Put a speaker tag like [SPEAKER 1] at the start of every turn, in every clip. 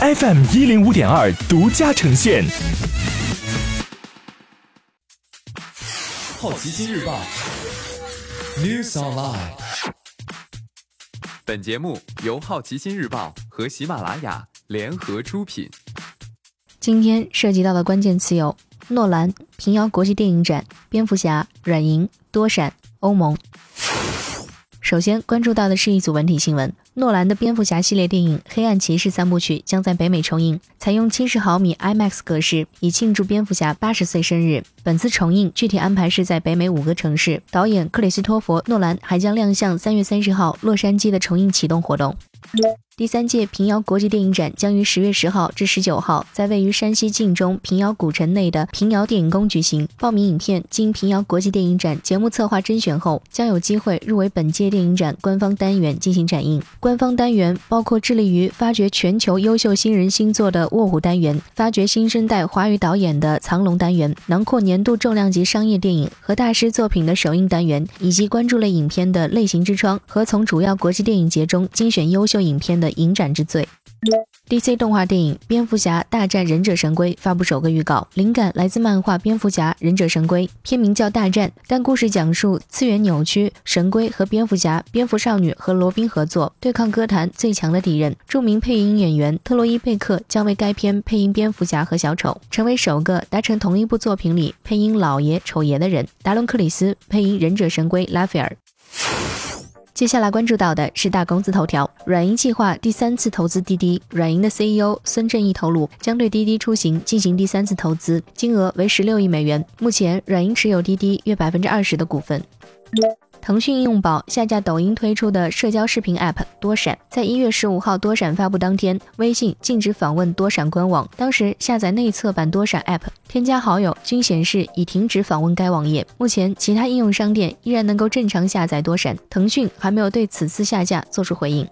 [SPEAKER 1] FM 一零五点二独家呈现。
[SPEAKER 2] 好奇心日报，News Online。
[SPEAKER 3] 本节目由好奇心日报和喜马拉雅联合出品。
[SPEAKER 4] 今天涉及到的关键词有：诺兰、平遥国际电影展、蝙蝠侠、软银、多闪、欧盟。首先关注到的是一组文体新闻：诺兰的蝙蝠侠系列电影《黑暗骑士》三部曲将在北美重映，采用七十毫米 IMAX 格式，以庆祝蝙蝠侠八十岁生日。本次重映具体安排是在北美五个城市，导演克里斯托弗·诺兰还将亮相三月三十号洛杉矶的重映启动活动。第三届平遥国际电影展将于十月十号至十九号在位于山西晋中平遥古城内的平遥电影宫举行。报名影片经平遥国际电影展节目策划甄选后，将有机会入围本届电影展官方单元进行展映。官方单元包括致力于发掘全球优秀新人新作的《卧虎》单元，发掘新生代华语导演的《藏龙》单元，囊括年度重量级商业电影和大师作品的首映单元，以及关注类影片的类型之窗和从主要国际电影节中精选优秀影片的。影展之最，DC 动画电影《蝙蝠侠大战忍者神龟》发布首个预告，灵感来自漫画《蝙蝠侠忍者神龟》，片名叫《大战》，但故事讲述次元扭曲神龟和蝙蝠侠、蝙蝠少女和罗宾合作对抗歌坛最强的敌人。著名配音演员特洛伊·贝克将为该片配音蝙蝠侠和小丑，成为首个达成同一部作品里配音老爷、丑爷的人。达伦·克里斯配音忍者神龟拉斐尔。接下来关注到的是大公司头条，软银计划第三次投资滴滴。软银的 CEO 孙正义透露，将对滴滴出行进行第三次投资，金额为十六亿美元。目前，软银持有滴滴约百分之二十的股份。腾讯应用宝下架抖音推出的社交视频 App 多闪，在一月十五号多闪发布当天，微信禁止访问多闪官网。当时下载内测版多闪 App，添加好友均显示已停止访问该网页。目前，其他应用商店依然能够正常下载多闪，腾讯还没有对此次下架做出回应。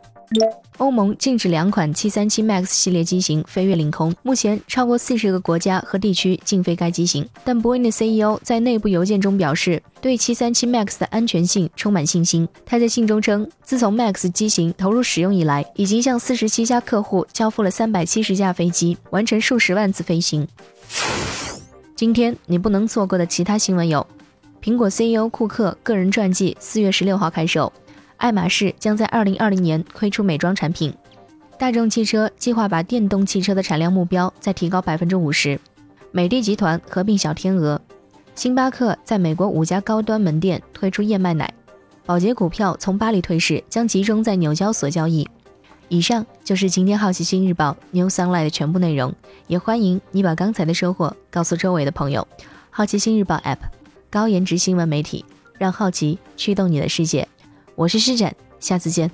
[SPEAKER 4] 欧盟禁止两款737 MAX 系列机型飞越领空，目前超过四十个国家和地区禁飞该机型。但波音的 CEO 在内部邮件中表示，对737 MAX 的安全性充满信心。他在信中称，自从 MAX 机型投入使用以来，已经向四十七家客户交付了三百七十架飞机，完成数十万次飞行。今天你不能错过的其他新闻有：苹果 CEO 库克个人传记四月十六号开售。爱马仕将在二零二零年推出美妆产品，大众汽车计划把电动汽车的产量目标再提高百分之五十，美的集团合并小天鹅，星巴克在美国五家高端门店推出燕麦奶，宝洁股票从巴黎退市，将集中在纽交所交易。以上就是今天好奇心日报 New Sunlight 的全部内容，也欢迎你把刚才的收获告诉周围的朋友。好奇心日报 App，高颜值新闻媒体，让好奇驱动你的世界。我是施展，下次见。